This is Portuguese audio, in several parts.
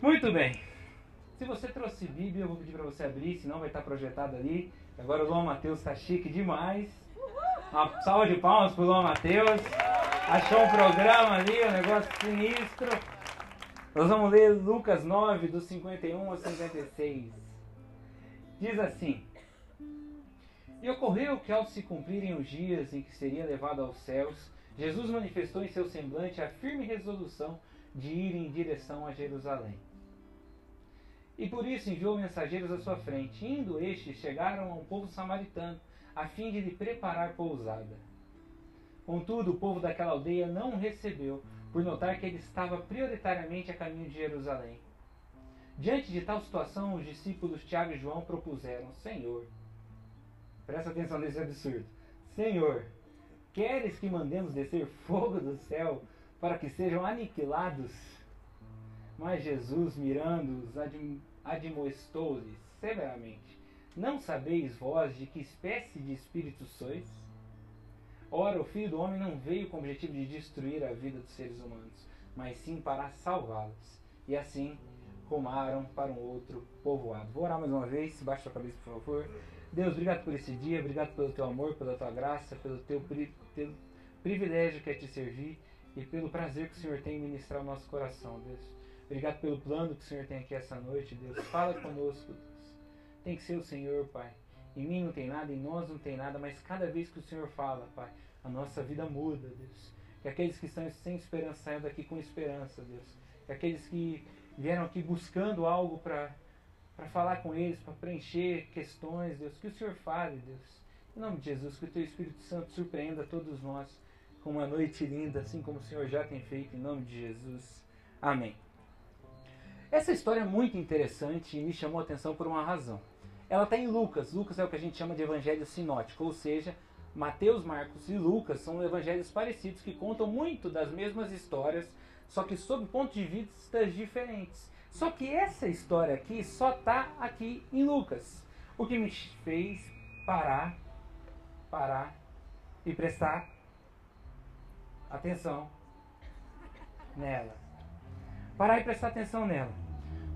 Muito bem. Se você trouxe Bíblia, eu vou pedir para você abrir, senão vai estar projetado ali. Agora o Luan Matheus está chique demais. Uma salva de palmas para o Luan Matheus. Achou um programa ali, um negócio sinistro. Nós vamos ler Lucas 9, do 51 ao 56. Diz assim: E ocorreu que, ao se cumprirem os dias em que seria levado aos céus, Jesus manifestou em seu semblante a firme resolução de ir em direção a Jerusalém. E por isso enviou mensageiros à sua frente. Indo estes, chegaram a um povo samaritano, a fim de lhe preparar pousada. Contudo, o povo daquela aldeia não o recebeu, por notar que ele estava prioritariamente a caminho de Jerusalém. Diante de tal situação, os discípulos Tiago e João propuseram: Senhor, presta atenção nesse absurdo. Senhor, queres que mandemos descer fogo do céu para que sejam aniquilados? Mas Jesus, mirando-os, admoestou-lhes severamente: Não sabeis vós de que espécie de espírito sois? Ora, o Filho do Homem não veio com o objetivo de destruir a vida dos seres humanos, mas sim para salvá-los. E assim rumaram para um outro povoado. Vou orar mais uma vez, baixa a cabeça, por favor. Deus, obrigado por esse dia, obrigado pelo teu amor, pela tua graça, pelo teu, pri teu privilégio que é te servir e pelo prazer que o Senhor tem em ministrar o nosso coração, Deus. Obrigado pelo plano que o Senhor tem aqui essa noite, Deus. Fala conosco, Deus. Tem que ser o Senhor, Pai. Em mim não tem nada, em nós não tem nada, mas cada vez que o Senhor fala, Pai, a nossa vida muda, Deus. Que aqueles que estão sem esperança saiam daqui com esperança, Deus. Que aqueles que vieram aqui buscando algo para falar com eles, para preencher questões, Deus, que o Senhor fale, Deus. Em nome de Jesus, que o Teu Espírito Santo surpreenda todos nós com uma noite linda, assim como o Senhor já tem feito, em nome de Jesus. Amém. Essa história é muito interessante e me chamou a atenção por uma razão. Ela está em Lucas. Lucas é o que a gente chama de evangelho sinótico, ou seja, Mateus, Marcos e Lucas são evangelhos parecidos que contam muito das mesmas histórias, só que sob pontos de vista diferentes. Só que essa história aqui só está aqui em Lucas. O que me fez parar, parar e prestar atenção nela parar e prestar atenção nela.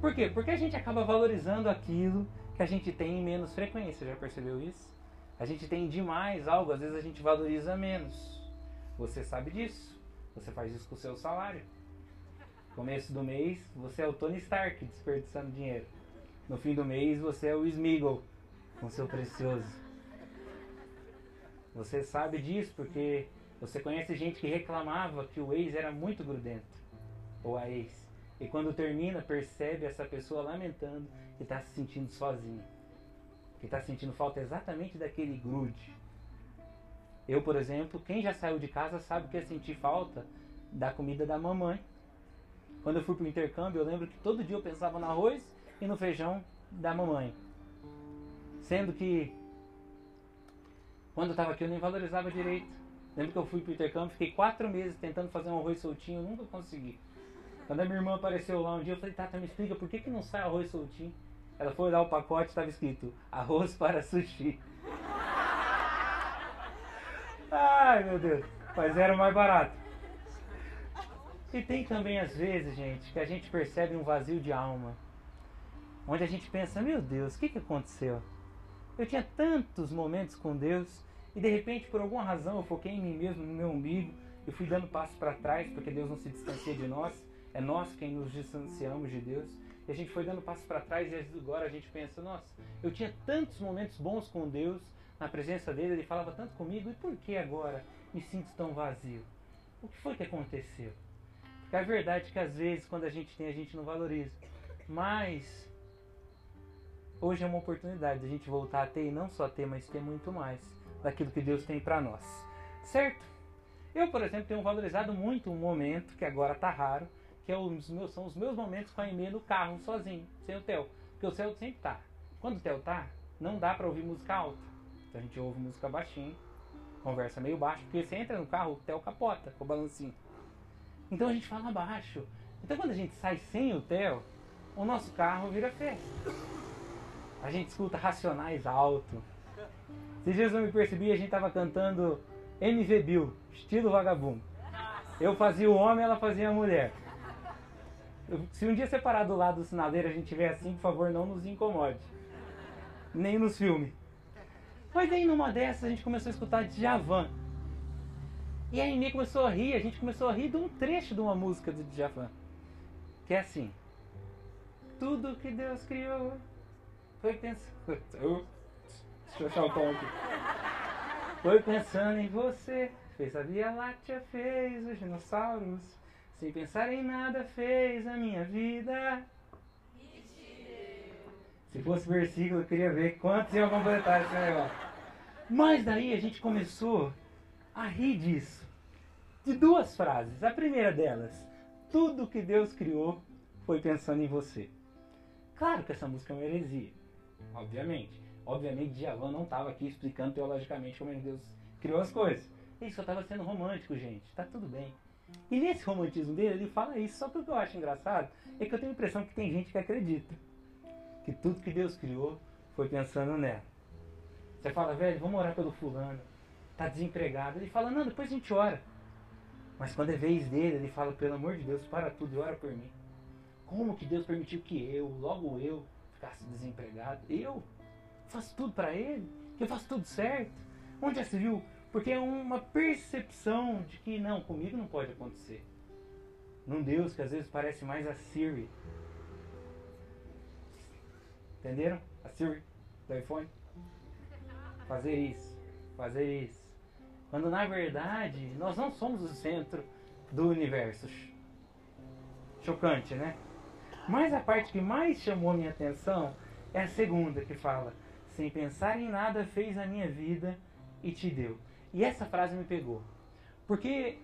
Por quê? Porque a gente acaba valorizando aquilo que a gente tem em menos frequência. Já percebeu isso? A gente tem demais algo, às vezes a gente valoriza menos. Você sabe disso. Você faz isso com o seu salário. Começo do mês, você é o Tony Stark desperdiçando dinheiro. No fim do mês, você é o Smiggle com seu precioso. Você sabe disso porque você conhece gente que reclamava que o ex era muito grudento. Ou a ex. E quando termina, percebe essa pessoa lamentando que está se sentindo sozinha. Que está sentindo falta exatamente daquele grude. Eu, por exemplo, quem já saiu de casa sabe que é sentir falta da comida da mamãe. Quando eu fui para o intercâmbio, eu lembro que todo dia eu pensava no arroz e no feijão da mamãe. Sendo que quando eu estava aqui eu nem valorizava direito. Lembro que eu fui para o intercâmbio, fiquei quatro meses tentando fazer um arroz soltinho, nunca consegui. Quando a minha irmã apareceu lá um dia, eu falei, Tata, me explica por que, que não sai arroz soltinho? Ela foi olhar o pacote estava escrito arroz para sushi. Ai meu Deus, mas era mais barato. E tem também às vezes, gente, que a gente percebe um vazio de alma. Onde a gente pensa, meu Deus, o que, que aconteceu? Eu tinha tantos momentos com Deus e de repente, por alguma razão, eu foquei em mim mesmo, no meu umbigo, e fui dando passos para trás, porque Deus não se distancia de nós. É nós quem nos distanciamos de Deus. E a gente foi dando passos para trás e agora a gente pensa, nossa, eu tinha tantos momentos bons com Deus, na presença dele, ele falava tanto comigo, e por que agora me sinto tão vazio? O que foi que aconteceu? A verdade é que às vezes quando a gente tem, a gente não valoriza. Mas hoje é uma oportunidade de a gente voltar a ter, e não só ter, mas ter muito mais daquilo que Deus tem para nós. Certo? Eu, por exemplo, tenho valorizado muito um momento que agora está raro, que é os meus, são os meus momentos com a Emê no carro, sozinho, sem o Theo. Porque o Theo sempre tá. Quando o Theo tá, não dá pra ouvir música alta. Então a gente ouve música baixinho, conversa meio baixo, porque você entra no carro, o Theo capota com o balancinho. Então a gente fala baixo. Então quando a gente sai sem o Theo, o nosso carro vira festa. A gente escuta racionais alto. Se Jesus não me percebia, a gente tava cantando MV Bill, estilo vagabundo. Eu fazia o homem, ela fazia a mulher. Se um dia você parar do lado do sinaleiro a gente tiver assim, por favor, não nos incomode. Nem nos filmes. Mas aí numa dessas a gente começou a escutar Djavan. E a Aimee começou a rir, a gente começou a rir de um trecho de uma música do Djavan. Que é assim. Tudo que Deus criou foi pensando. Deixa eu achar o tom aqui. Foi pensando em você. Fez a Via Láctea, fez os dinossauros. Sem pensar em nada, fez a minha vida. Se fosse versículo, eu queria ver quantos iam completar esse negócio. Mas daí a gente começou a rir disso. De duas frases. A primeira delas: Tudo que Deus criou foi pensando em você. Claro que essa música é uma heresia. Obviamente. Obviamente, Djavan não estava aqui explicando teologicamente como Deus criou as coisas. Ele só estava sendo romântico, gente. Tá tudo bem. E nesse romantismo dele, ele fala isso. Só que o que eu acho engraçado é que eu tenho a impressão que tem gente que acredita que tudo que Deus criou foi pensando nela. Você fala, velho, vamos orar pelo fulano. Tá desempregado. Ele fala, não, depois a gente ora. Mas quando é vez dele, ele fala, pelo amor de Deus, para tudo e ora por mim. Como que Deus permitiu que eu, logo eu, ficasse desempregado? Eu faço tudo para ele? Que eu faço tudo certo? Onde já se viu? Porque é uma percepção de que não, comigo não pode acontecer. Num Deus que às vezes parece mais a Siri. Entenderam? A Siri do iPhone? Fazer isso, fazer isso. Quando na verdade nós não somos o centro do universo. Chocante, né? Mas a parte que mais chamou minha atenção é a segunda que fala: sem pensar em nada fez a minha vida e te deu. E essa frase me pegou. Porque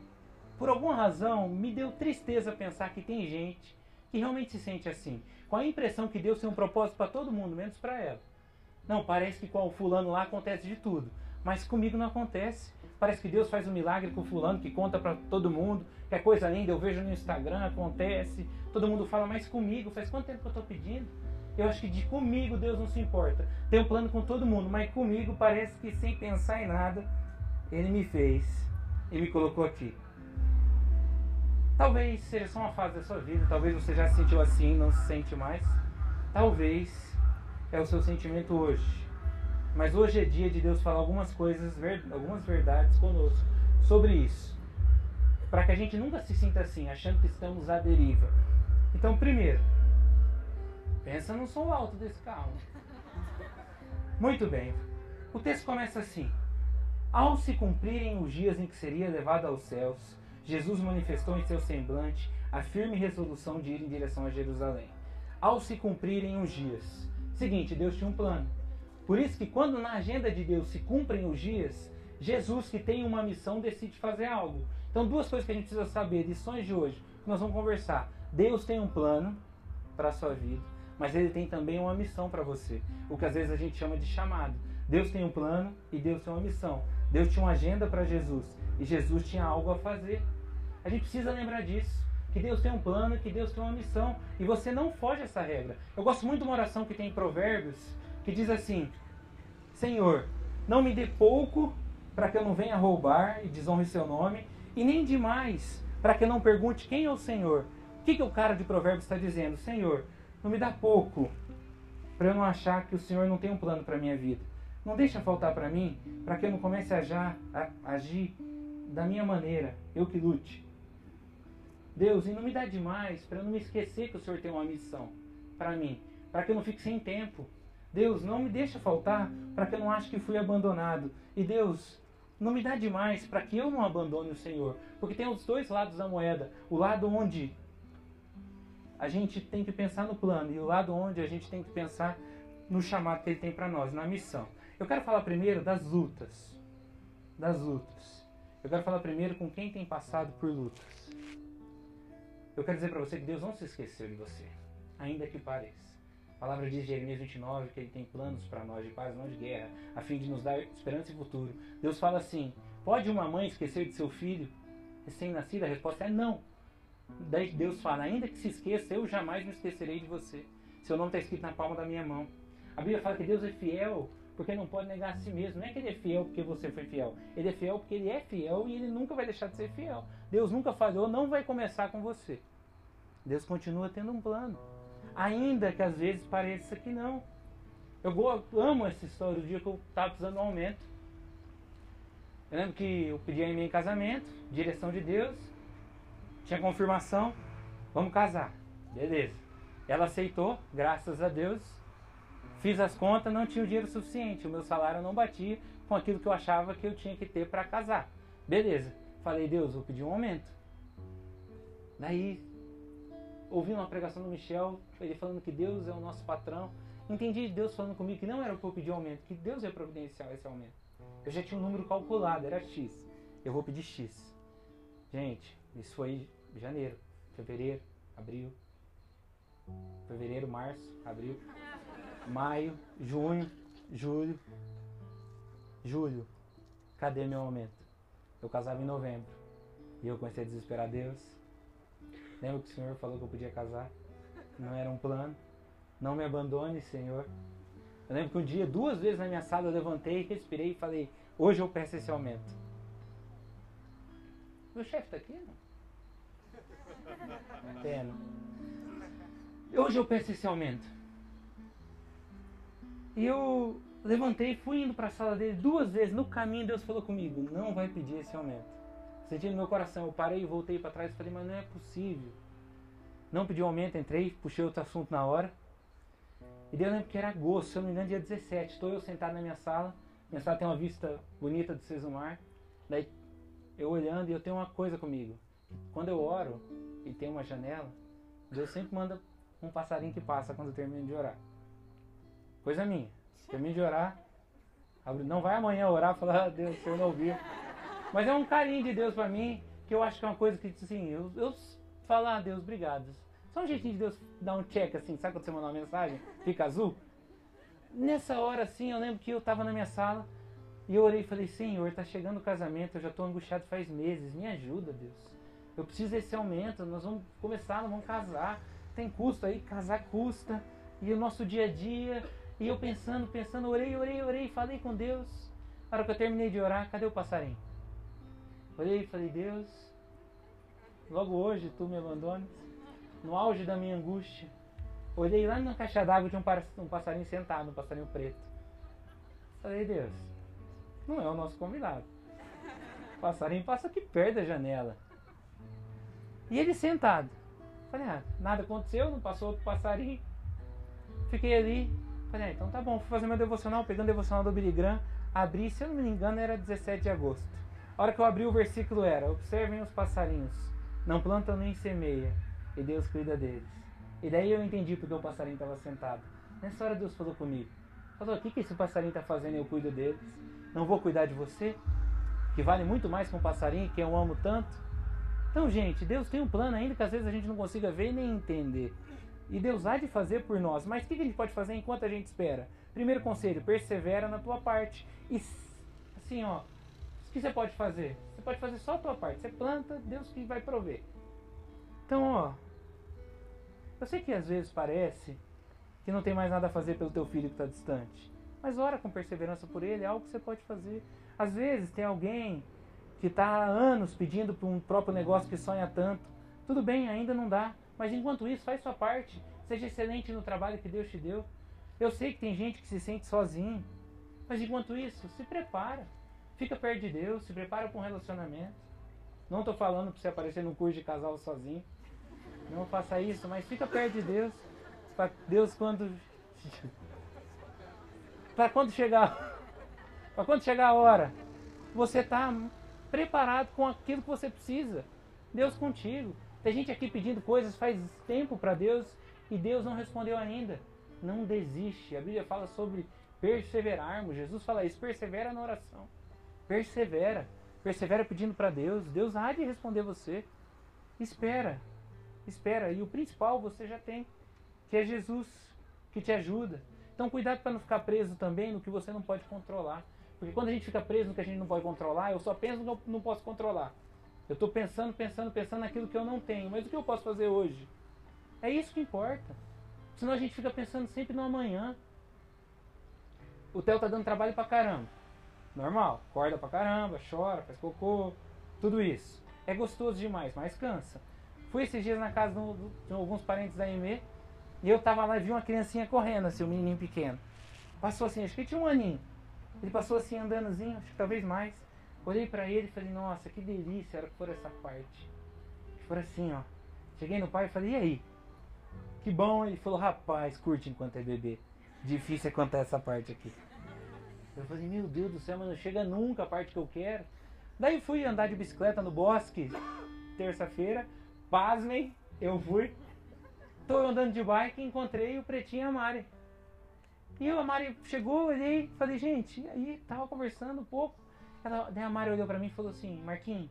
por alguma razão me deu tristeza pensar que tem gente que realmente se sente assim, com a impressão que Deus tem um propósito para todo mundo, menos para ela. Não, parece que com o fulano lá acontece de tudo, mas comigo não acontece. Parece que Deus faz um milagre com fulano que conta para todo mundo, que é coisa linda, eu vejo no Instagram, acontece, todo mundo fala, mas comigo, faz quanto tempo que eu estou pedindo? Eu acho que de comigo Deus não se importa. Tem um plano com todo mundo, mas comigo parece que sem pensar em nada, Ele me fez e me colocou aqui. Talvez seja só uma fase da sua vida, talvez você já se sentiu assim, não se sente mais. Talvez é o seu sentimento hoje. Mas hoje é dia de Deus falar algumas coisas, algumas verdades conosco sobre isso. Para que a gente nunca se sinta assim, achando que estamos à deriva. Então, primeiro, Pensa no som alto desse carro. Muito bem. O texto começa assim: Ao se cumprirem os dias em que seria levado aos céus, Jesus manifestou em seu semblante a firme resolução de ir em direção a Jerusalém. Ao se cumprirem os dias. Seguinte, Deus tinha um plano. Por isso que quando na agenda de Deus se cumprem os dias, Jesus que tem uma missão decide fazer algo. Então, duas coisas que a gente precisa saber, lições de hoje, que nós vamos conversar. Deus tem um plano para a sua vida mas ele tem também uma missão para você, o que às vezes a gente chama de chamado. Deus tem um plano e Deus tem uma missão. Deus tinha uma agenda para Jesus e Jesus tinha algo a fazer. A gente precisa lembrar disso. Que Deus tem um plano, que Deus tem uma missão. E você não foge essa regra. Eu gosto muito de uma oração que tem em Provérbios, que diz assim: Senhor, não me dê pouco para que eu não venha roubar e desonre seu nome, e nem demais para que eu não pergunte quem é o Senhor. O que, que o cara de Provérbios está dizendo? Senhor, não me dá pouco para eu não achar que o Senhor não tem um plano para minha vida. Não deixa faltar para mim, para que eu não comece a, já, a agir da minha maneira, eu que lute. Deus, e não me dá demais para eu não me esquecer que o Senhor tem uma missão para mim, para que eu não fique sem tempo. Deus, não me deixa faltar para que eu não ache que fui abandonado. E Deus, não me dá demais para que eu não abandone o Senhor, porque tem os dois lados da moeda. O lado onde a gente tem que pensar no plano e o lado onde a gente tem que pensar no chamado que ele tem para nós, na missão. Eu quero falar primeiro das lutas. Das lutas. Eu quero falar primeiro com quem tem passado por lutas. Eu quero dizer para você que Deus não se esqueceu de você, ainda que pareça. A palavra diz em Jeremias 29 que ele tem planos para nós de paz, não de guerra, a fim de nos dar esperança e futuro. Deus fala assim: pode uma mãe esquecer de seu filho recém-nascido? A resposta é não. Daí Deus fala: ainda que se esqueça, eu jamais me esquecerei de você. Seu nome está escrito na palma da minha mão. A Bíblia fala que Deus é fiel porque não pode negar a si mesmo. Não é que ele é fiel porque você foi fiel. Ele é fiel porque ele é fiel e ele nunca vai deixar de ser fiel. Deus nunca falhou, não vai começar com você. Deus continua tendo um plano. Ainda que às vezes pareça que não. Eu amo essa história do dia que eu estava precisando de um aumento. Eu lembro que eu pedi a mim em casamento, direção de Deus, tinha confirmação, vamos casar. Beleza. Ela aceitou, graças a Deus. Fiz as contas, não tinha o dinheiro suficiente. O meu salário não batia com aquilo que eu achava que eu tinha que ter para casar. Beleza. Falei, Deus, vou pedir um aumento. Daí, ouvi uma pregação do Michel, ele falando que Deus é o nosso patrão. Entendi Deus falando comigo que não era para eu pedir aumento, que Deus ia providenciar esse aumento. Eu já tinha um número calculado, era X. Eu vou pedir X. Gente, isso foi janeiro, fevereiro, abril, fevereiro, março, abril, maio, junho, julho, julho. Cadê meu aumento? Eu casava em novembro. E eu comecei a desesperar Deus. Lembra que o Senhor falou que eu podia casar? Não era um plano. Não me abandone, Senhor. Eu lembro que um dia, duas vezes na minha sala, eu levantei, respirei e falei: Hoje eu peço esse aumento. Meu chefe está aqui? Não? Pena. Hoje eu peço esse aumento. E eu levantei, fui indo para a sala dele duas vezes. No caminho, Deus falou comigo: Não vai pedir esse aumento. Senti no meu coração. Eu parei, voltei para trás e falei: Mas não é possível. Não pedi aumento, entrei, puxei outro assunto na hora. E Deus lembro que era agosto, se eu não me engano, dia 17. Estou eu sentado na minha sala. Minha sala tem uma vista bonita do Sesumar. Daí eu olhando e eu tenho uma coisa comigo. Quando eu oro e tem uma janela, Deus sempre manda um passarinho que passa quando eu termino de orar. Coisa minha. Termino de orar, não vai amanhã orar e falar, ah, Deus, o Senhor não ouviu. Mas é um carinho de Deus para mim, que eu acho que é uma coisa que, assim, eu, eu falo, ah, Deus, obrigado. Só um jeitinho de Deus dar um check assim, sabe quando você manda uma mensagem? Fica azul? Nessa hora assim, eu lembro que eu estava na minha sala e eu orei e falei: Senhor, está chegando o casamento, eu já estou angustiado faz meses, me ajuda, Deus. Eu preciso desse aumento, nós vamos começar, nós vamos casar. Tem custo aí, casar custa. E o nosso dia a dia. E eu pensando, pensando, orei, orei, orei, falei com Deus. Na hora que eu terminei de orar, cadê o passarinho? Orei e falei: Deus, logo hoje tu me abandones no auge da minha angústia, olhei lá na caixa d'água tinha um passarinho sentado, um passarinho preto. Falei, Deus, não é o nosso convidado. O passarinho passa aqui perto da janela. E ele sentado. Falei, ah, nada aconteceu, não passou outro passarinho. Fiquei ali. Falei, ah, então tá bom, fui fazer meu devocional, pegando o devocional do Billy Graham. Abri, se eu não me engano, era 17 de agosto. A hora que eu abri o versículo era: Observem os passarinhos, não plantam nem semeia, e Deus cuida deles. E daí eu entendi porque o passarinho estava sentado. Nessa hora Deus falou comigo. Falou, o que, que esse passarinho está fazendo eu cuido deles? Não vou cuidar de você? Que vale muito mais que um passarinho que eu amo tanto? Então, gente, Deus tem um plano ainda que às vezes a gente não consiga ver nem entender. E Deus há de fazer por nós. Mas o que, que a gente pode fazer enquanto a gente espera? Primeiro conselho, persevera na tua parte. E assim, ó, o que você pode fazer? Você pode fazer só a tua parte. Você planta, Deus que vai prover. Então, ó, eu sei que às vezes parece que não tem mais nada a fazer pelo teu filho que está distante. Mas ora com perseverança por ele, é algo que você pode fazer. Às vezes tem alguém que está há anos pedindo para um próprio negócio que sonha tanto. Tudo bem, ainda não dá. Mas enquanto isso, faz sua parte. Seja excelente no trabalho que Deus te deu. Eu sei que tem gente que se sente sozinho. Mas enquanto isso, se prepara. Fica perto de Deus, se prepara para um relacionamento. Não estou falando para você aparecer no curso de casal sozinho. Não faça isso, mas fica perto de Deus. Para Deus quando. para quando chegar. Para quando chegar a hora, você está preparado com aquilo que você precisa. Deus contigo. Tem gente aqui pedindo coisas faz tempo para Deus e Deus não respondeu ainda. Não desiste. A Bíblia fala sobre perseverarmos. Jesus fala isso, persevera na oração. Persevera. Persevera pedindo para Deus. Deus há de responder você. Espera espera. E o principal você já tem, que é Jesus, que te ajuda. Então cuidado para não ficar preso também no que você não pode controlar. Porque quando a gente fica preso no que a gente não pode controlar, eu só penso no que eu não posso controlar. Eu estou pensando, pensando, pensando naquilo que eu não tenho. Mas o que eu posso fazer hoje? É isso que importa. Senão a gente fica pensando sempre no amanhã. o Theo tá dando trabalho pra caramba. Normal, acorda pra caramba, chora, faz cocô, tudo isso. É gostoso demais, mas cansa. Fui esses dias na casa de alguns parentes da Aimee e eu tava lá e vi uma criancinha correndo, assim, um menininho pequeno. Passou assim, acho que tinha um aninho. Ele passou assim, andandozinho, acho que talvez mais. Olhei para ele e falei, nossa, que delícia era que essa parte. For assim, ó. Cheguei no pai e falei, e aí? Que bom. Ele falou, rapaz, curte enquanto é bebê. Difícil é contar essa parte aqui. Eu falei, meu Deus do céu, mas não chega nunca a parte que eu quero. Daí fui andar de bicicleta no bosque, terça-feira. Pasmem, eu fui. Tô andando de bike e encontrei o Pretinho e a Mari. E a Mari chegou, olhei, falei, gente, aí tava conversando um pouco. Ela, daí a Mari olhou pra mim e falou assim, Marquinhos,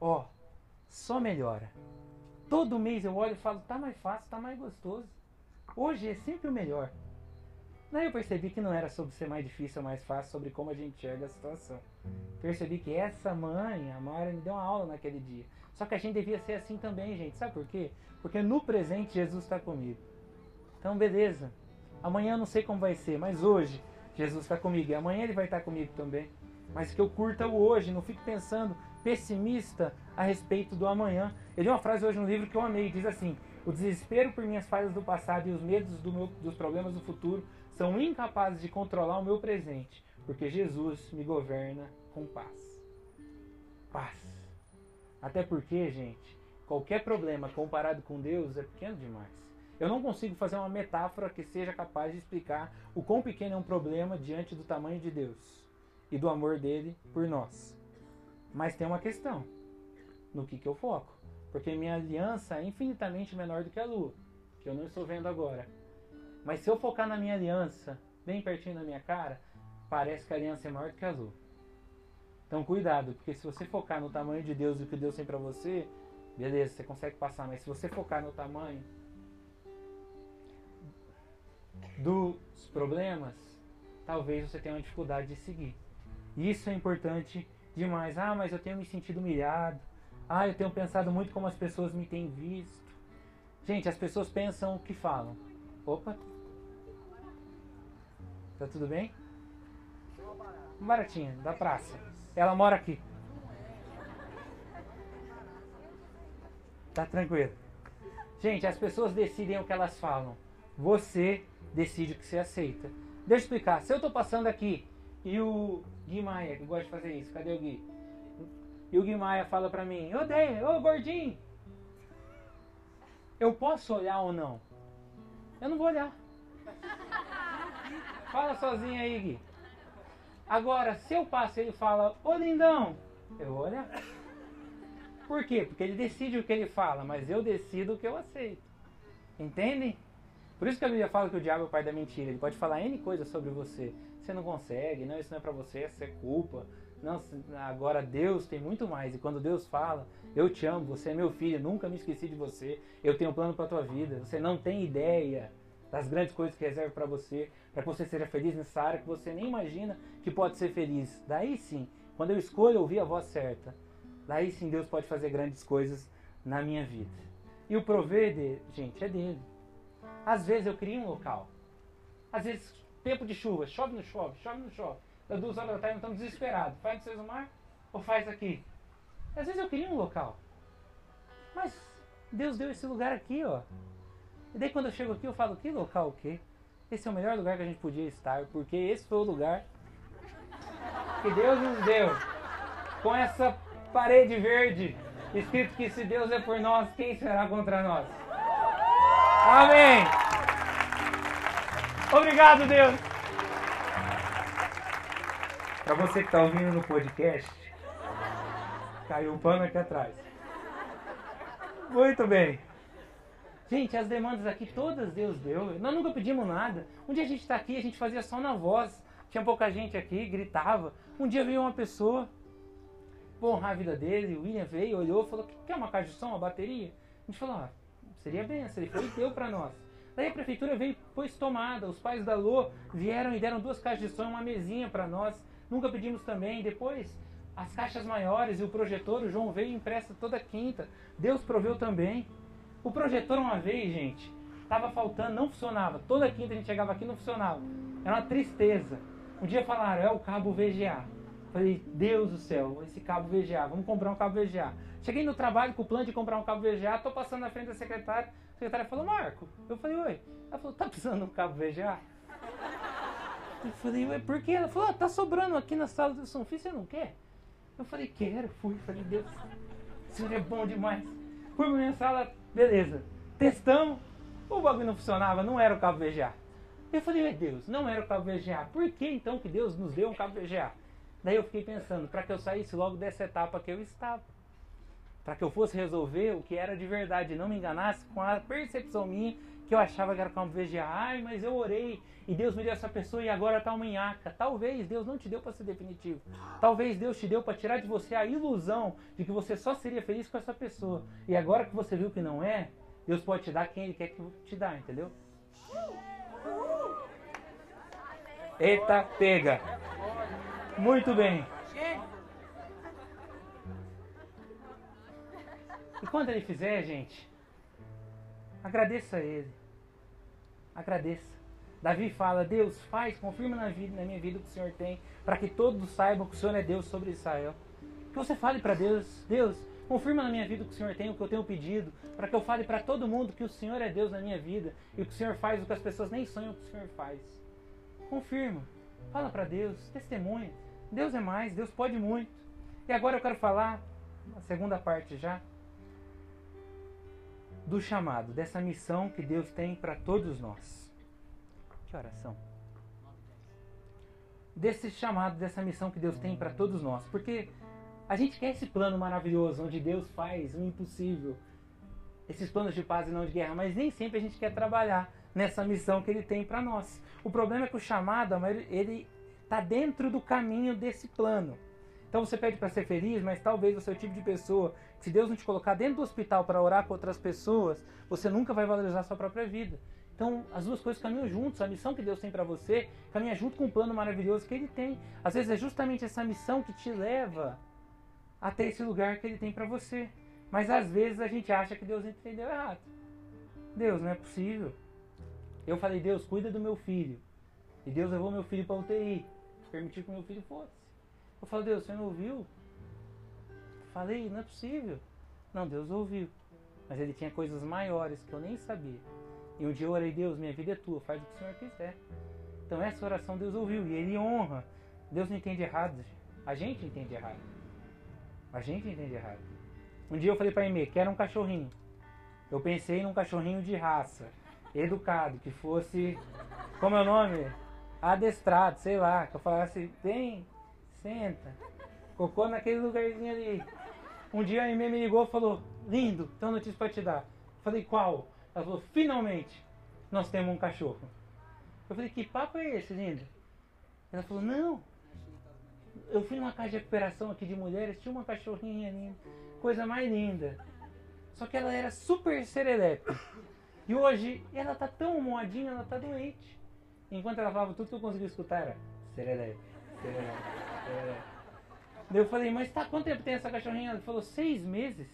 ó, só melhora. Todo mês eu olho e falo, tá mais fácil, tá mais gostoso. Hoje é sempre o melhor. Daí eu percebi que não era sobre ser mais difícil ou mais fácil, sobre como a gente enxerga a situação. Percebi que essa mãe, a Mari, me deu uma aula naquele dia. Só que a gente devia ser assim também, gente. Sabe por quê? Porque no presente Jesus está comigo. Então, beleza. Amanhã eu não sei como vai ser, mas hoje Jesus está comigo. E amanhã ele vai estar comigo também. Mas que eu curta o hoje, não fique pensando pessimista a respeito do amanhã. Eu li uma frase hoje no livro que eu amei, diz assim: O desespero por minhas falhas do passado e os medos do meu, dos problemas do futuro são incapazes de controlar o meu presente, porque Jesus me governa com paz. Paz. Até porque, gente, qualquer problema comparado com Deus é pequeno demais. Eu não consigo fazer uma metáfora que seja capaz de explicar o quão pequeno é um problema diante do tamanho de Deus e do amor dele por nós. Mas tem uma questão: no que, que eu foco? Porque minha aliança é infinitamente menor do que a lua, que eu não estou vendo agora. Mas se eu focar na minha aliança, bem pertinho da minha cara, parece que a aliança é maior do que a lua. Então cuidado, porque se você focar no tamanho de Deus e o que Deus tem para você, beleza, você consegue passar. Mas se você focar no tamanho dos problemas, talvez você tenha uma dificuldade de seguir. Isso é importante demais. Ah, mas eu tenho me sentido humilhado. Ah, eu tenho pensado muito como as pessoas me têm visto. Gente, as pessoas pensam o que falam. Opa. Tá tudo bem? Baratinha, da praça. Ela mora aqui. Tá tranquilo. Gente, as pessoas decidem o que elas falam. Você decide o que você aceita. Deixa eu explicar. Se eu tô passando aqui e o Gui Maia, que gosta de fazer isso, cadê o Gui? E o Gui Maia fala pra mim, ô Dei, ô gordinho, eu posso olhar ou não? Eu não vou olhar. Fala sozinho aí, Gui. Agora, se eu passo ele fala, ô lindão, eu olhar. Por quê? Porque ele decide o que ele fala, mas eu decido o que eu aceito. Entendem? Por isso que a Bíblia fala que o diabo é o pai da mentira. Ele pode falar N coisas sobre você. Você não consegue, não, isso não é para você, isso é culpa. Não, agora Deus tem muito mais. E quando Deus fala, eu te amo, você é meu filho, nunca me esqueci de você. Eu tenho um plano para tua vida. Você não tem ideia das grandes coisas que reserva para você, para que você seja feliz nessa área que você nem imagina que pode ser feliz. Daí sim, quando eu escolho ouvir a voz certa, daí sim Deus pode fazer grandes coisas na minha vida. E o prover, gente, é dele. Às vezes eu crio um local. Às vezes, tempo de chuva, chove no chove, chove no chove. Das duas horas da tarde, estamos desesperados. Faz no Seus Mar ou faz aqui? Às vezes eu queria um local. Mas Deus deu esse lugar aqui, ó. E daí quando eu chego aqui, eu falo, que local o quê? Esse é o melhor lugar que a gente podia estar, porque esse foi o lugar que Deus nos deu. Com essa parede verde, escrito que se Deus é por nós, quem será contra nós? Amém. Obrigado, Deus. Para você que está ouvindo no podcast, caiu o pano aqui atrás. Muito bem. Gente, as demandas aqui todas Deus deu. Nós nunca pedimos nada. Um dia a gente está aqui, a gente fazia só na voz. Tinha pouca gente aqui, gritava. Um dia veio uma pessoa, honrar a vida dele. O William veio, olhou, falou: Quer uma caixa de som, uma bateria? A gente falou: ah, Seria bem, ele foi e deu para nós. Daí a prefeitura veio pôs tomada, os pais da Lô vieram e deram duas caixas de som uma mesinha para nós. Nunca pedimos também. Depois, as caixas maiores e o projetor, o João veio empresta toda quinta. Deus proveu também. O projetor uma vez, gente, estava faltando, não funcionava. Toda quinta a gente chegava aqui não funcionava. Era uma tristeza. Um dia falaram, é o cabo VGA. Falei, Deus do céu, esse cabo VGA, vamos comprar um cabo VGA. Cheguei no trabalho com o plano de comprar um cabo VGA, tô passando na frente da secretária. A secretária falou, Marco. Eu falei, oi. Ela falou, tá precisando de um cabo VGA? Eu falei, ué, por quê? Ela falou, ah, tá sobrando aqui na sala do São Filho, você não quer? Eu falei, quero, fui. Falei, Deus, o senhor é bom demais. Fui pra minha sala, beleza. Testamos, o bagulho não funcionava, não era o cabo VGA. Eu falei, meu Deus, não era o cabo VGA. Por que então que Deus nos deu um cabo VGA? Daí eu fiquei pensando, para que eu saísse logo dessa etapa que eu estava. Para que eu fosse resolver o que era de verdade, não me enganasse com a percepção minha que eu achava que era cabo VGA. Ai, mas eu orei e Deus me deu essa pessoa e agora está uma nhaca. Talvez Deus não te deu para ser definitivo. Talvez Deus te deu para tirar de você a ilusão de que você só seria feliz com essa pessoa. E agora que você viu que não é, Deus pode te dar quem Ele quer que te dá, entendeu? Eita, pega. Muito bem. E quando ele fizer, gente, agradeça a ele. Agradeça. Davi fala: Deus, faz, confirma na, vida, na minha vida o que o Senhor tem, para que todos saibam que o Senhor é Deus sobre Israel. Que você fale para Deus: Deus, confirma na minha vida o que o Senhor tem, o que eu tenho pedido, para que eu fale para todo mundo que o Senhor é Deus na minha vida e o que o Senhor faz o que as pessoas nem sonham que o Senhor faz. Confirma. Fala para Deus, testemunha. Deus é mais, Deus pode muito. E agora eu quero falar, a segunda parte já, do chamado, dessa missão que Deus tem para todos nós. Que oração? Desse chamado, dessa missão que Deus tem para todos nós. Porque a gente quer esse plano maravilhoso, onde Deus faz o impossível. Esses planos de paz e não de guerra, mas nem sempre a gente quer trabalhar nessa missão que Ele tem para nós. O problema é que o chamado, ele está dentro do caminho desse plano. Então você pede para ser feliz, mas talvez você é o tipo de pessoa que se Deus não te colocar dentro do hospital para orar com outras pessoas, você nunca vai valorizar a sua própria vida. Então as duas coisas caminham juntos. A missão que Deus tem para você caminha junto com o plano maravilhoso que Ele tem. Às vezes é justamente essa missão que te leva até esse lugar que Ele tem para você. Mas às vezes a gente acha que Deus entendeu errado. Deus, não é possível. Eu falei, Deus, cuida do meu filho. E Deus levou meu filho para UTI. Permitiu que meu filho fosse. Eu falei, Deus, você não ouviu? Falei, não é possível. Não, Deus ouviu. Mas ele tinha coisas maiores que eu nem sabia. E um dia eu orei, Deus, minha vida é tua, faz o que o Senhor quiser. Então essa oração Deus ouviu e ele honra. Deus não entende errado. A gente entende errado. A gente entende errado. Um dia eu falei para Aimee, quero um cachorrinho. Eu pensei num cachorrinho de raça educado, que fosse, como é o nome? Adestrado, sei lá, que eu falasse, vem, senta, cocô naquele lugarzinho ali. Um dia a Aimee me ligou e falou, lindo, tem uma notícia para te dar. Falei, qual? Ela falou, finalmente, nós temos um cachorro. Eu falei, que papo é esse, lindo? Ela falou, não, eu fui numa casa de recuperação aqui de mulheres, tinha uma cachorrinha linda, coisa mais linda. Só que ela era super serelepe. E hoje ela tá tão moadinha, ela tá doente. Enquanto ela falava, tudo que eu conseguia escutar era serelepe, serelepe, serelepe. Daí eu falei, mas tá, quanto tempo tem essa cachorrinha? Ela falou, seis meses.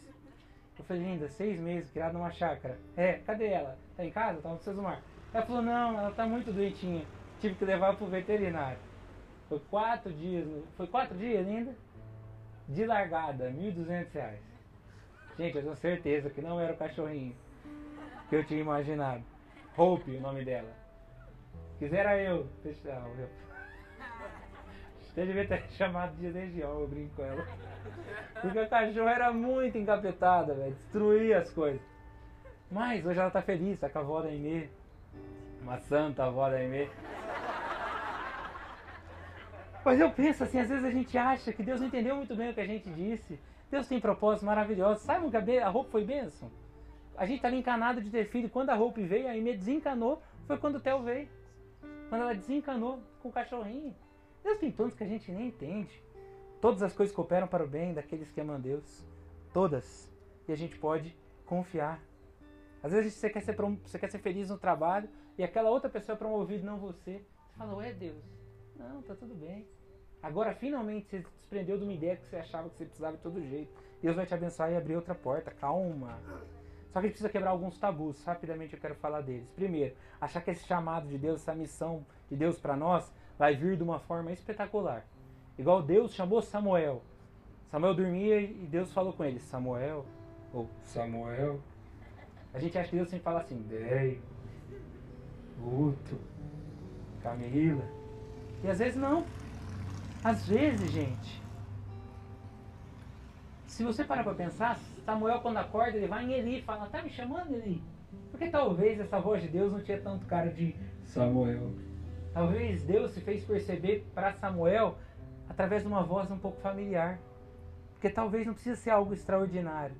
Eu falei, linda, seis meses, criada numa chácara. É, cadê ela? Tá em casa? Tá no seu mar. Ela falou, não, ela tá muito doentinha. Tive que levar pro veterinário. Foi quatro dias, foi quatro dias ainda? De largada, R$ 1.200. Gente, eu tenho certeza que não era o cachorrinho que eu tinha imaginado. Hope, o nome dela. Quisera eu. Deixa eu. Você devia ter chamado de legião, eu brinco com ela. Porque a cachorra era muito encapetada, velho. Destruía as coisas. Mas hoje ela tá feliz, tá com a avó da Aimee. Uma santa avó da Aimee. Mas eu penso assim, às vezes a gente acha que Deus não entendeu muito bem o que a gente disse. Deus tem propósitos maravilhosos. Sabe que a roupa foi bênção? A gente estava encanado de ter filho. Quando a roupa veio, a Aimee desencanou. Foi quando o Theo veio. Quando ela desencanou com o cachorrinho. Deus tem planos que a gente nem entende. Todas as coisas cooperam para o bem daqueles que amam Deus. Todas. E a gente pode confiar. Às vezes você quer ser, você quer ser feliz no trabalho e aquela outra pessoa é promovida, não você. Você fala, ué Deus, não, tá tudo bem. Agora finalmente você se desprendeu de uma ideia que você achava que você precisava de todo jeito. Deus vai te abençoar e abrir outra porta. Calma. Só que a gente precisa quebrar alguns tabus. Rapidamente eu quero falar deles. Primeiro, achar que esse chamado de Deus, essa missão de Deus para nós, vai vir de uma forma espetacular. Igual Deus chamou Samuel. Samuel dormia e Deus falou com ele: Samuel, ou Samuel. A gente acha que Deus sempre fala assim: Dei, Guto, Camila. E às vezes não. Às vezes, gente, se você parar para pensar, Samuel quando acorda, ele vai em Eli e fala, tá me chamando Eli? Porque talvez essa voz de Deus não tinha tanto cara de Samuel. Talvez Deus se fez perceber para Samuel através de uma voz um pouco familiar. Porque talvez não precisa ser algo extraordinário.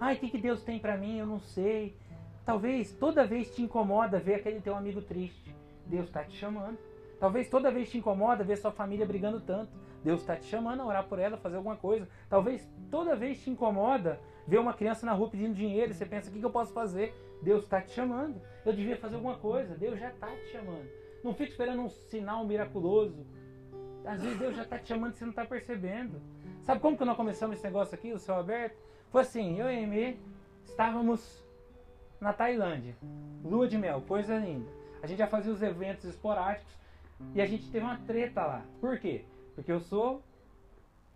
Ai, o que, que Deus tem para mim? Eu não sei. Talvez toda vez te incomoda ver aquele teu amigo triste. Deus está te chamando. Talvez toda vez te incomoda ver sua família brigando tanto. Deus está te chamando a orar por ela, fazer alguma coisa. Talvez toda vez te incomoda ver uma criança na rua pedindo dinheiro e você pensa: o que, que eu posso fazer? Deus está te chamando. Eu devia fazer alguma coisa. Deus já está te chamando. Não fique esperando um sinal miraculoso. Às vezes Deus já está te chamando e você não está percebendo. Sabe como que nós começamos esse negócio aqui, o céu aberto? Foi assim: eu e Amy estávamos na Tailândia. Lua de mel, coisa linda. A gente já fazia os eventos esporádicos e a gente teve uma treta lá. Por quê? Porque eu sou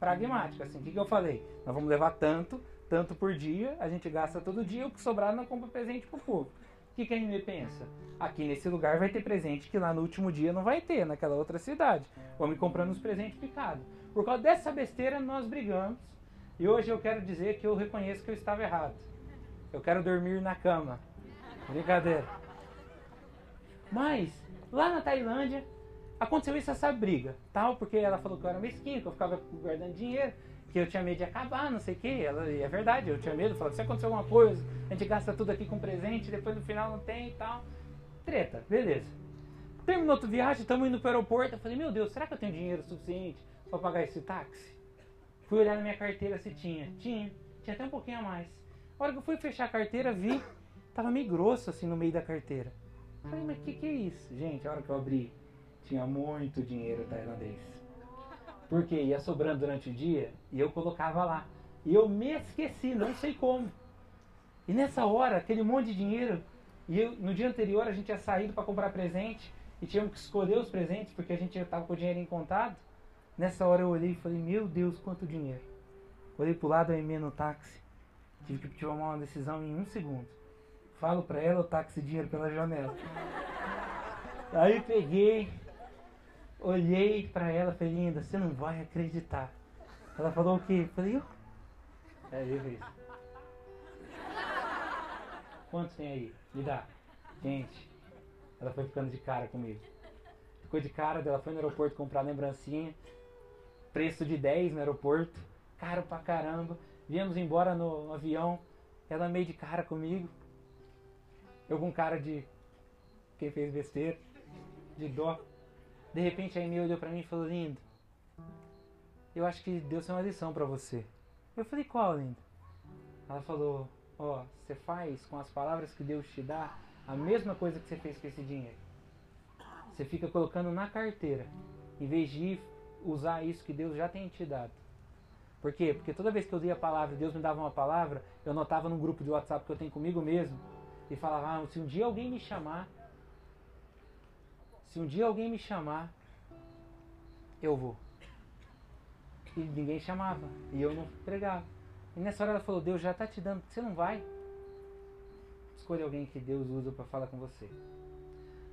pragmático. Assim, o que, que eu falei? Nós vamos levar tanto, tanto por dia, a gente gasta todo dia, o que sobrar não compra presente pro povo. Que, que a MB pensa? Aqui nesse lugar vai ter presente que lá no último dia não vai ter, naquela outra cidade. Vamos comprando os presentes picados. Por causa dessa besteira nós brigamos. E hoje eu quero dizer que eu reconheço que eu estava errado. Eu quero dormir na cama. Brincadeira. Mas, lá na Tailândia, aconteceu isso, essa briga. Tal, porque ela falou que eu era mesquinho, que eu ficava guardando dinheiro que eu tinha medo de acabar, não sei o que. Ela, e é verdade, eu tinha medo. Falava, se acontecer alguma coisa, a gente gasta tudo aqui com presente, depois no final não tem e tal. Treta, beleza. Terminou outra viagem, estamos indo para o aeroporto. Eu falei, meu Deus, será que eu tenho dinheiro suficiente para pagar esse táxi? Fui olhar na minha carteira se tinha. Tinha, tinha até um pouquinho a mais. A hora que eu fui fechar a carteira, vi, tava meio grosso assim no meio da carteira. Falei, mas o que, que é isso? Gente, a hora que eu abri, tinha muito dinheiro tailandês. Porque ia sobrando durante o dia e eu colocava lá. E eu me esqueci, não sei como. E nessa hora, aquele monte de dinheiro, e eu, no dia anterior a gente tinha saído para comprar presente e tínhamos que escolher os presentes porque a gente estava com o dinheiro contado. Nessa hora eu olhei e falei, meu Deus, quanto dinheiro. Olhei pro lado, a no táxi. Tive que tomar uma decisão em um segundo. Falo para ela, o táxi dinheiro pela janela. Aí peguei, Olhei para ela, falei, linda, você não vai acreditar. Ela falou o quê? Falei, eu. Eu vi. Quantos tem aí? Me dá. Gente, ela foi ficando de cara comigo. Ficou de cara, ela foi no aeroporto comprar lembrancinha. Preço de 10 no aeroporto. Caro pra caramba. Viemos embora no, no avião. Ela meio de cara comigo. Eu com cara de quem fez besteira. De dó. De repente a Amy olhou para mim e falou: Lindo, eu acho que Deus tem uma lição para você. Eu falei: Qual, lindo? Ela falou: Ó, oh, você faz com as palavras que Deus te dá a mesma coisa que você fez com esse dinheiro. Você fica colocando na carteira, em vez de usar isso que Deus já tem te dado. Por quê? Porque toda vez que eu lia a palavra, Deus me dava uma palavra, eu notava num grupo de WhatsApp que eu tenho comigo mesmo e falava: ah, se um dia alguém me chamar, se um dia alguém me chamar, eu vou. E ninguém chamava. E eu não pregava. E nessa hora ela falou, Deus já está te dando, você não vai? Escolha alguém que Deus usa para falar com você.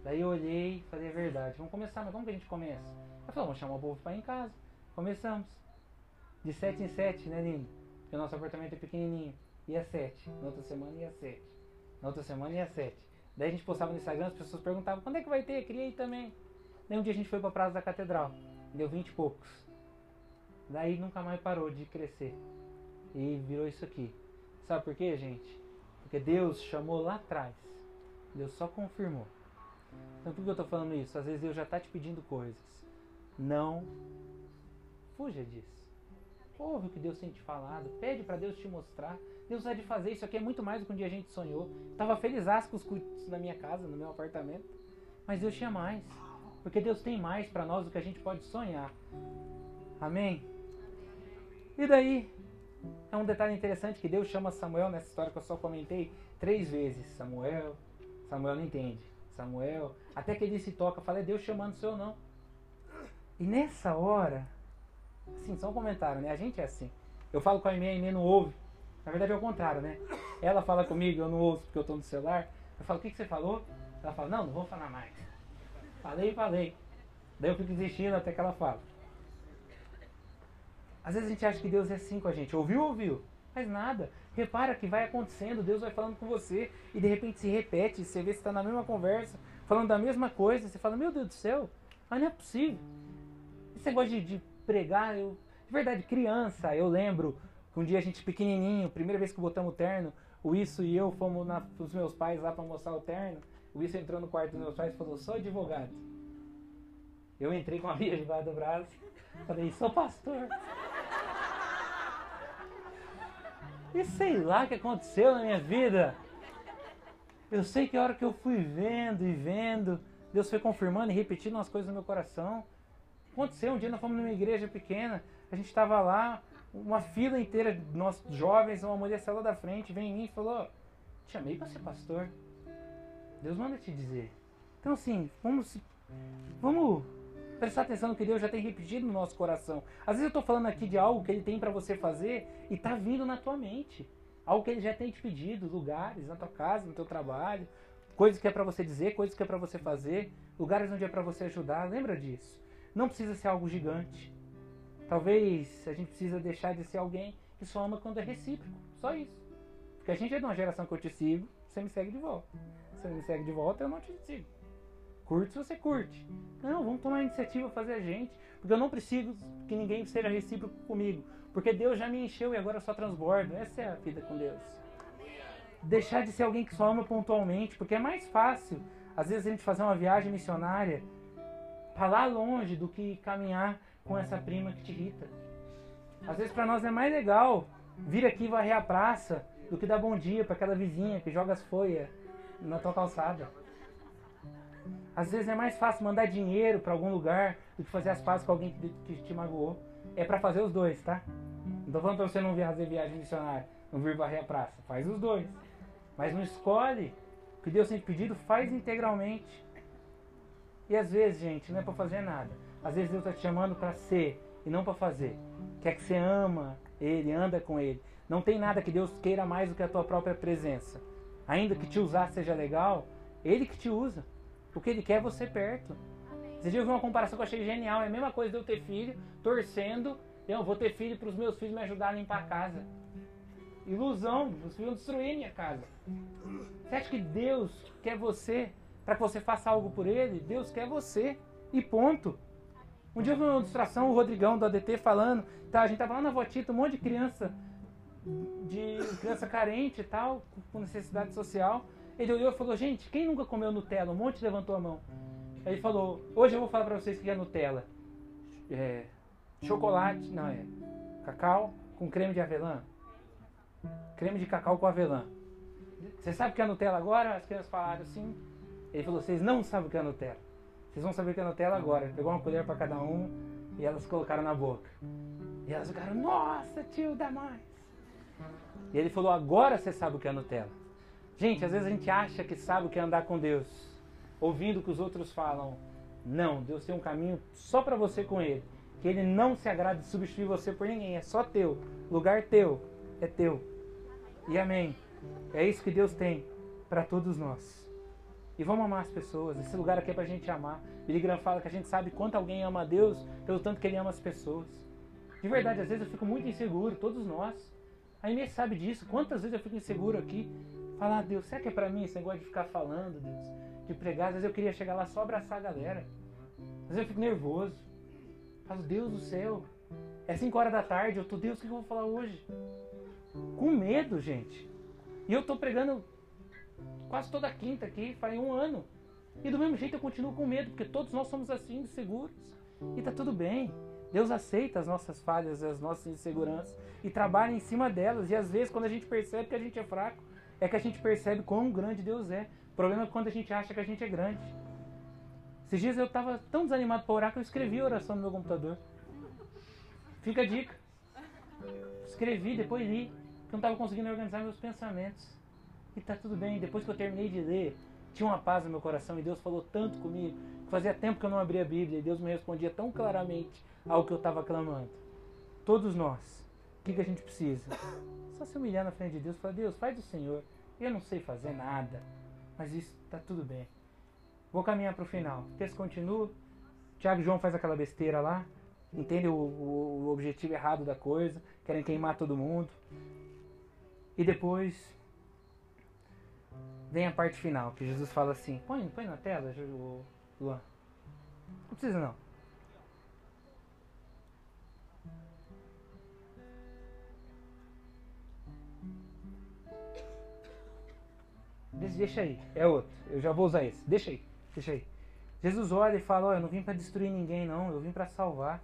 Daí eu olhei e falei, é verdade, vamos começar, mas como que a gente começa? Ela falou, vamos chamar o povo para ir em casa. Começamos. De sete em sete, né, lindo? Porque o nosso apartamento é pequenininho. Ia sete. Na outra semana ia sete. Na outra semana ia sete. Daí a gente postava no Instagram, as pessoas perguntavam quando é que vai ter? Ir também. Daí um dia a gente foi para a Praça da Catedral, deu 20 e poucos. Daí nunca mais parou de crescer. E virou isso aqui. Sabe por quê, gente? Porque Deus chamou lá atrás. Deus só confirmou. Então por que eu estou falando isso? Às vezes Deus já está te pedindo coisas. Não fuja disso. Ouve o que Deus tem te falado. Pede para Deus te mostrar. Deus vai de fazer isso aqui é muito mais do que um dia a gente sonhou. Tava feliz com os cultos na minha casa, no meu apartamento. Mas Deus tinha mais. Porque Deus tem mais para nós do que a gente pode sonhar. Amém? E daí, é um detalhe interessante que Deus chama Samuel nessa história que eu só comentei três vezes. Samuel, Samuel não entende. Samuel, até que ele se toca, fala, é Deus chamando o seu não. E nessa hora, assim, só um comentário, né? A gente é assim. Eu falo com a Aimee, a Aimee não ouve. Na verdade é o contrário, né? Ela fala comigo, eu não ouço porque eu tô no celular. Eu falo, o que, que você falou? Ela fala, não, não vou falar mais. Falei, falei. Daí eu fico insistindo até que ela fala. Às vezes a gente acha que Deus é assim com a gente. Ouviu, ouviu. Mas nada. Repara que vai acontecendo, Deus vai falando com você e de repente se repete, você vê que está na mesma conversa, falando da mesma coisa, você fala, meu Deus do céu, mas não é possível. Esse negócio de, de pregar, eu, de verdade, criança, eu lembro que um dia a gente pequenininho, primeira vez que botamos o terno, o Isso e eu fomos na, os meus pais lá para mostrar o terno, o Isso entrou no quarto dos meus pais e falou, sou advogado. Eu entrei com a Bíblia debaixo do braço, falei, sou pastor. E sei lá o que aconteceu na minha vida. Eu sei que a hora que eu fui vendo e vendo, Deus foi confirmando e repetindo umas coisas no meu coração. Aconteceu um dia, nós fomos numa igreja pequena, a gente estava lá, uma fila inteira de nós jovens, uma mulher saiu lá da frente, vem em mim e falou: Te chamei para ser pastor. Deus manda te dizer. Então, assim, vamos, vamos prestar atenção no que Deus já tem repetido no nosso coração. Às vezes eu estou falando aqui de algo que Ele tem para você fazer e está vindo na tua mente. Algo que Ele já tem te pedido, lugares na tua casa, no teu trabalho, coisas que é para você dizer, coisas que é para você fazer, lugares onde é para você ajudar. Lembra disso. Não precisa ser algo gigante. Talvez a gente precisa deixar de ser alguém que só ama quando é recíproco. Só isso. Porque a gente é de uma geração que eu te sigo, você me segue de volta. Você me segue de volta, eu não te sigo. Curte se você curte. Não, vamos tomar a iniciativa, fazer a gente. Porque eu não preciso que ninguém seja recíproco comigo. Porque Deus já me encheu e agora eu só transbordo. Essa é a vida com Deus. Deixar de ser alguém que só ama pontualmente. Porque é mais fácil, às vezes, a gente fazer uma viagem missionária para lá longe do que caminhar com essa prima que te irrita. Às vezes, para nós é mais legal vir aqui varrer a praça do que dar bom dia para aquela vizinha que joga as folhas na tua calçada. Às vezes é mais fácil mandar dinheiro para algum lugar do que fazer as pazes com alguém que, que te magoou. É para fazer os dois, tá? Não tô falando pra você não vir fazer viagem missionária, não vir varrer a praça. Faz os dois. Mas não escolhe o que Deus tem te pedido, faz integralmente. E às vezes, gente, não é para fazer nada. Às vezes Deus está te chamando para ser e não para fazer. Quer que você ama Ele, anda com Ele. Não tem nada que Deus queira mais do que a tua própria presença. Ainda que te usar seja legal, Ele que te usa. O que Ele quer é você perto. Você já ouviu uma comparação que eu achei genial. É a mesma coisa de eu ter filho, torcendo. Eu vou ter filho para os meus filhos me ajudar a limpar a casa. Ilusão, os filhos vão destruir minha casa. Você acha que Deus quer você para que você faça algo por Ele? Deus quer você. E ponto. Um dia eu vi uma ilustração, o Rodrigão do ADT falando, tá, a gente tava lá na Votita, um monte de criança, de criança carente e tal, com necessidade social. Ele olhou e falou, gente, quem nunca comeu Nutella? Um monte levantou a mão. Ele falou, hoje eu vou falar pra vocês que é Nutella. É, chocolate, não é, cacau com creme de avelã. Creme de cacau com avelã. Você sabe o que é Nutella agora? As crianças falaram assim. Ele falou, vocês não sabem o que é Nutella. Vocês vão saber o que é Nutella agora. Ele pegou uma colher para cada um e elas colocaram na boca. E elas ficaram, nossa, tio, dá mais. E ele falou, agora você sabe o que é Nutella. Gente, às vezes a gente acha que sabe o que é andar com Deus, ouvindo o que os outros falam. Não, Deus tem um caminho só para você com Ele. Que Ele não se agrada de substituir você por ninguém, é só teu. Lugar teu, é teu. E amém. É isso que Deus tem para todos nós. E vamos amar as pessoas. Esse lugar aqui é pra gente amar. Billy Graham fala que a gente sabe quanto alguém ama a Deus pelo tanto que ele ama as pessoas. De verdade, às vezes eu fico muito inseguro, todos nós. A Inês sabe disso. Quantas vezes eu fico inseguro aqui? Falar, ah, Deus, será que é pra mim esse negócio de ficar falando, Deus? De pregar? Às vezes eu queria chegar lá só abraçar a galera. Às vezes eu fico nervoso. Falo, Deus do céu. É 5 horas da tarde, eu tô, Deus, o que eu vou falar hoje? Com medo, gente. E eu tô pregando quase toda quinta aqui, faz um ano. E do mesmo jeito eu continuo com medo, porque todos nós somos assim, inseguros. E tá tudo bem. Deus aceita as nossas falhas, as nossas inseguranças e trabalha em cima delas. E às vezes, quando a gente percebe que a gente é fraco, é que a gente percebe quão grande Deus é. O problema é quando a gente acha que a gente é grande. Esses dias eu estava tão desanimado para orar que eu escrevi a oração no meu computador. Fica a dica. Escrevi, depois li, porque eu não estava conseguindo organizar meus pensamentos. E tá tudo bem. Depois que eu terminei de ler, tinha uma paz no meu coração e Deus falou tanto comigo Fazia tempo que eu não abria a Bíblia e Deus me respondia tão claramente ao que eu estava clamando. Todos nós, o que, que a gente precisa? Só se humilhar na frente de Deus e falar: Deus, faz o Senhor. Eu não sei fazer nada, mas isso está tudo bem. Vou caminhar para o final. O texto continua. Tiago João faz aquela besteira lá, entende o, o, o objetivo errado da coisa, querem queimar todo mundo. E depois vem a parte final, que Jesus fala assim: põe, põe na tela, Luan. Não precisa não. Deixa aí, é outro. Eu já vou usar esse. Deixa aí, deixa aí. Jesus olha e fala: Olha, eu não vim para destruir ninguém, não. Eu vim para salvar.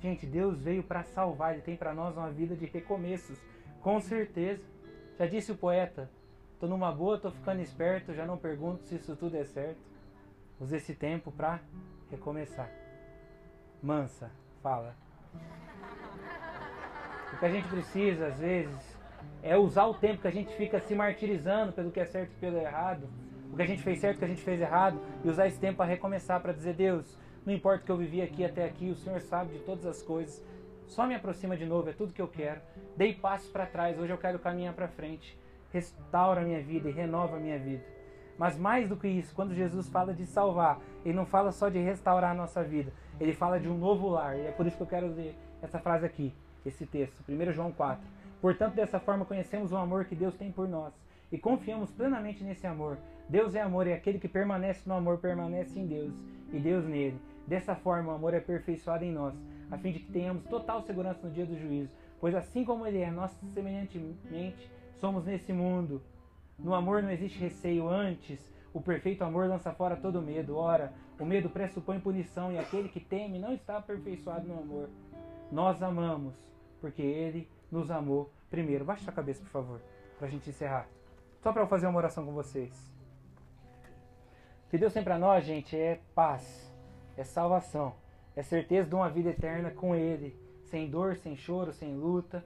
Gente, Deus veio para salvar. Ele tem para nós uma vida de recomeços, com certeza. Já disse o poeta: Tô numa boa, tô ficando esperto. Já não pergunto se isso tudo é certo. Use esse tempo para recomeçar. Mansa, fala. O que a gente precisa, às vezes, é usar o tempo que a gente fica se martirizando pelo que é certo e pelo errado, o que a gente fez certo, o que a gente fez errado, e usar esse tempo para recomeçar, para dizer: Deus, não importa o que eu vivi aqui até aqui, o Senhor sabe de todas as coisas, só me aproxima de novo, é tudo que eu quero. Dei passos para trás, hoje eu quero caminhar para frente. Restaura a minha vida e renova a minha vida. Mas mais do que isso, quando Jesus fala de salvar, ele não fala só de restaurar a nossa vida, ele fala de um novo lar. E é por isso que eu quero ler essa frase aqui, esse texto, 1 João 4. Portanto, dessa forma conhecemos o amor que Deus tem por nós e confiamos plenamente nesse amor. Deus é amor e aquele que permanece no amor permanece em Deus e Deus nele. Dessa forma, o amor é aperfeiçoado em nós, a fim de que tenhamos total segurança no dia do juízo. Pois assim como ele é, nós semelhantemente somos nesse mundo. No amor não existe receio, antes o perfeito amor lança fora todo medo. Ora, o medo pressupõe punição e aquele que teme não está aperfeiçoado no amor. Nós amamos, porque ele nos amou primeiro. Baixa a cabeça, por favor, para a gente encerrar. Só para eu fazer uma oração com vocês. O que Deus tem para nós, gente, é paz, é salvação, é certeza de uma vida eterna com Ele, sem dor, sem choro, sem luta.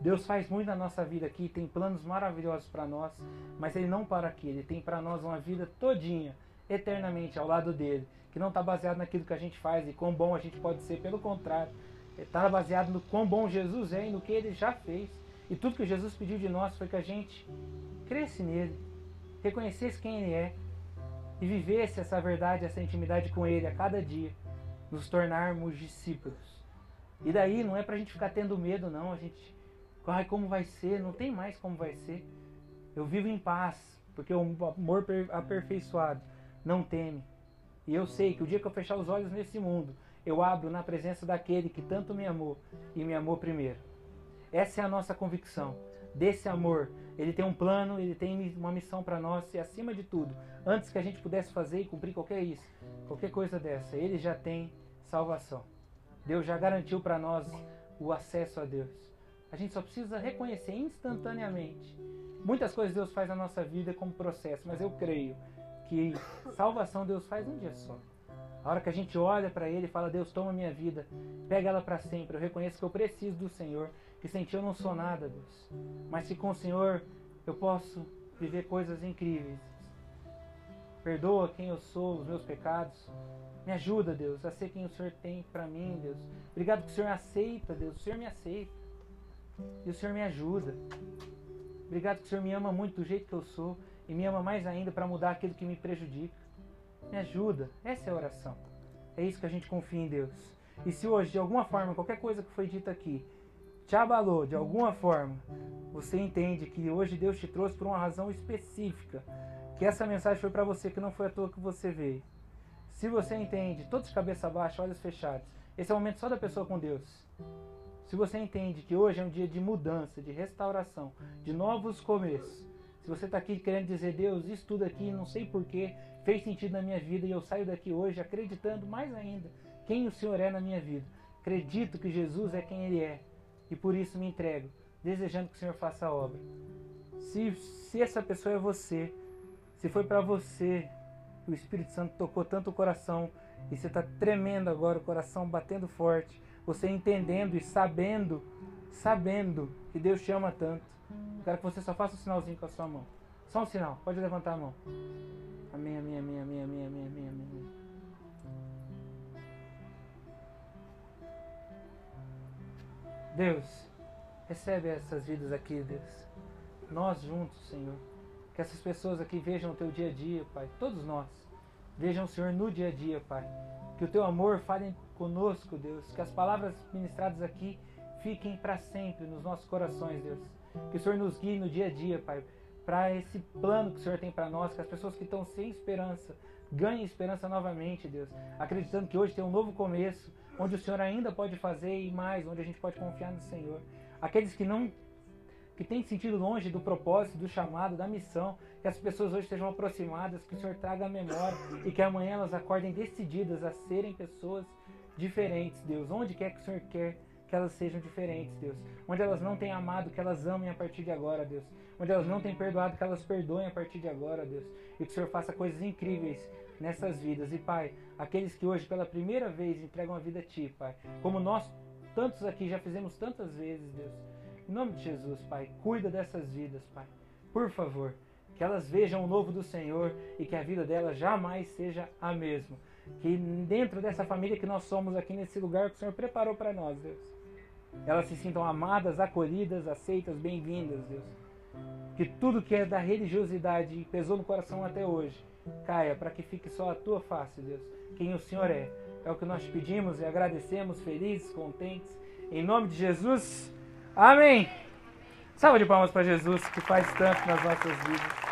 Deus faz muito na nossa vida aqui, tem planos maravilhosos para nós, mas Ele não para aqui, Ele tem para nós uma vida todinha, eternamente ao lado dele, que não está baseado naquilo que a gente faz e quão bom a gente pode ser, pelo contrário, está baseado no quão bom Jesus é e no que ele já fez. E tudo que Jesus pediu de nós foi que a gente cresce nele, reconhecesse quem ele é e vivesse essa verdade, essa intimidade com ele a cada dia, nos tornarmos discípulos. E daí não é para a gente ficar tendo medo, não. A gente, ai, como vai ser? Não tem mais como vai ser. Eu vivo em paz, porque o amor aperfeiçoado não teme. E eu sei que o dia que eu fechar os olhos nesse mundo, eu abro na presença daquele que tanto me amou e me amou primeiro. Essa é a nossa convicção. Desse amor, ele tem um plano, ele tem uma missão para nós e acima de tudo, antes que a gente pudesse fazer e cumprir qualquer isso, qualquer coisa dessa, ele já tem salvação. Deus já garantiu para nós o acesso a Deus. A gente só precisa reconhecer instantaneamente. Muitas coisas Deus faz na nossa vida como processo, mas eu creio que salvação Deus faz um dia só. A hora que a gente olha para Ele e fala, Deus, toma minha vida, pega ela para sempre. Eu reconheço que eu preciso do Senhor, que sem Ti eu não sou nada, Deus. Mas se com o Senhor eu posso viver coisas incríveis. Perdoa quem eu sou, os meus pecados. Me ajuda, Deus, a ser quem o Senhor tem para mim, Deus. Obrigado que o Senhor aceita, Deus. O Senhor me aceita. E o Senhor me ajuda. Obrigado que o Senhor me ama muito do jeito que eu sou e me ama mais ainda para mudar aquilo que me prejudica. Me ajuda. Essa é a oração. É isso que a gente confia em Deus. E se hoje, de alguma forma, qualquer coisa que foi dita aqui te abalou de alguma forma, você entende que hoje Deus te trouxe por uma razão específica, que essa mensagem foi para você, que não foi à toa que você veio. Se você entende, todos de cabeça baixa, olhos fechados, esse é o momento só da pessoa com Deus. Se você entende que hoje é um dia de mudança, de restauração, de novos começos, se você está aqui querendo dizer, Deus, isso tudo aqui, não sei porquê, fez sentido na minha vida e eu saio daqui hoje acreditando mais ainda quem o Senhor é na minha vida. Acredito que Jesus é quem Ele é e por isso me entrego, desejando que o Senhor faça a obra. Se, se essa pessoa é você, se foi para você o Espírito Santo tocou tanto o coração e você está tremendo agora, o coração batendo forte, você entendendo e sabendo, sabendo que Deus te ama tanto. Eu quero que você só faça um sinalzinho com a sua mão. Só um sinal, pode levantar a mão. Amém, amém, amém, amém, amém, amém, amém, amém. Deus, recebe essas vidas aqui, Deus. Nós juntos, Senhor. Que essas pessoas aqui vejam o teu dia a dia, Pai. Todos nós. Vejam o Senhor no dia a dia, Pai. Que o teu amor fale conosco, Deus. Que as palavras ministradas aqui fiquem para sempre nos nossos corações, Deus. Que o Senhor nos guie no dia a dia, Pai, para esse plano que o Senhor tem para nós, que as pessoas que estão sem esperança ganhem esperança novamente, Deus, acreditando que hoje tem um novo começo, onde o Senhor ainda pode fazer e mais, onde a gente pode confiar no Senhor. Aqueles que não que têm sentido longe do propósito, do chamado, da missão, que as pessoas hoje estejam aproximadas, que o Senhor traga a memória e que amanhã elas acordem decididas a serem pessoas diferentes, Deus. Onde quer que o Senhor quer que elas sejam diferentes, Deus. Onde elas não têm amado, que elas amem a partir de agora, Deus. Onde elas não têm perdoado, que elas perdoem a partir de agora, Deus. E que o Senhor faça coisas incríveis nessas vidas. E, Pai, aqueles que hoje pela primeira vez entregam a vida a Ti, Pai, como nós, tantos aqui, já fizemos tantas vezes, Deus. Em nome de Jesus, Pai, cuida dessas vidas, Pai. Por favor, que elas vejam o novo do Senhor e que a vida delas jamais seja a mesma. Que dentro dessa família que nós somos aqui nesse lugar que o Senhor preparou para nós, Deus elas se sintam amadas, acolhidas, aceitas, bem-vindas, Deus. Que tudo que é da religiosidade e pesou no coração até hoje caia para que fique só a tua face, Deus. Quem o Senhor é. É o que nós pedimos e agradecemos, felizes, contentes. Em nome de Jesus. Amém. Salva de palmas para Jesus que faz tanto nas nossas vidas.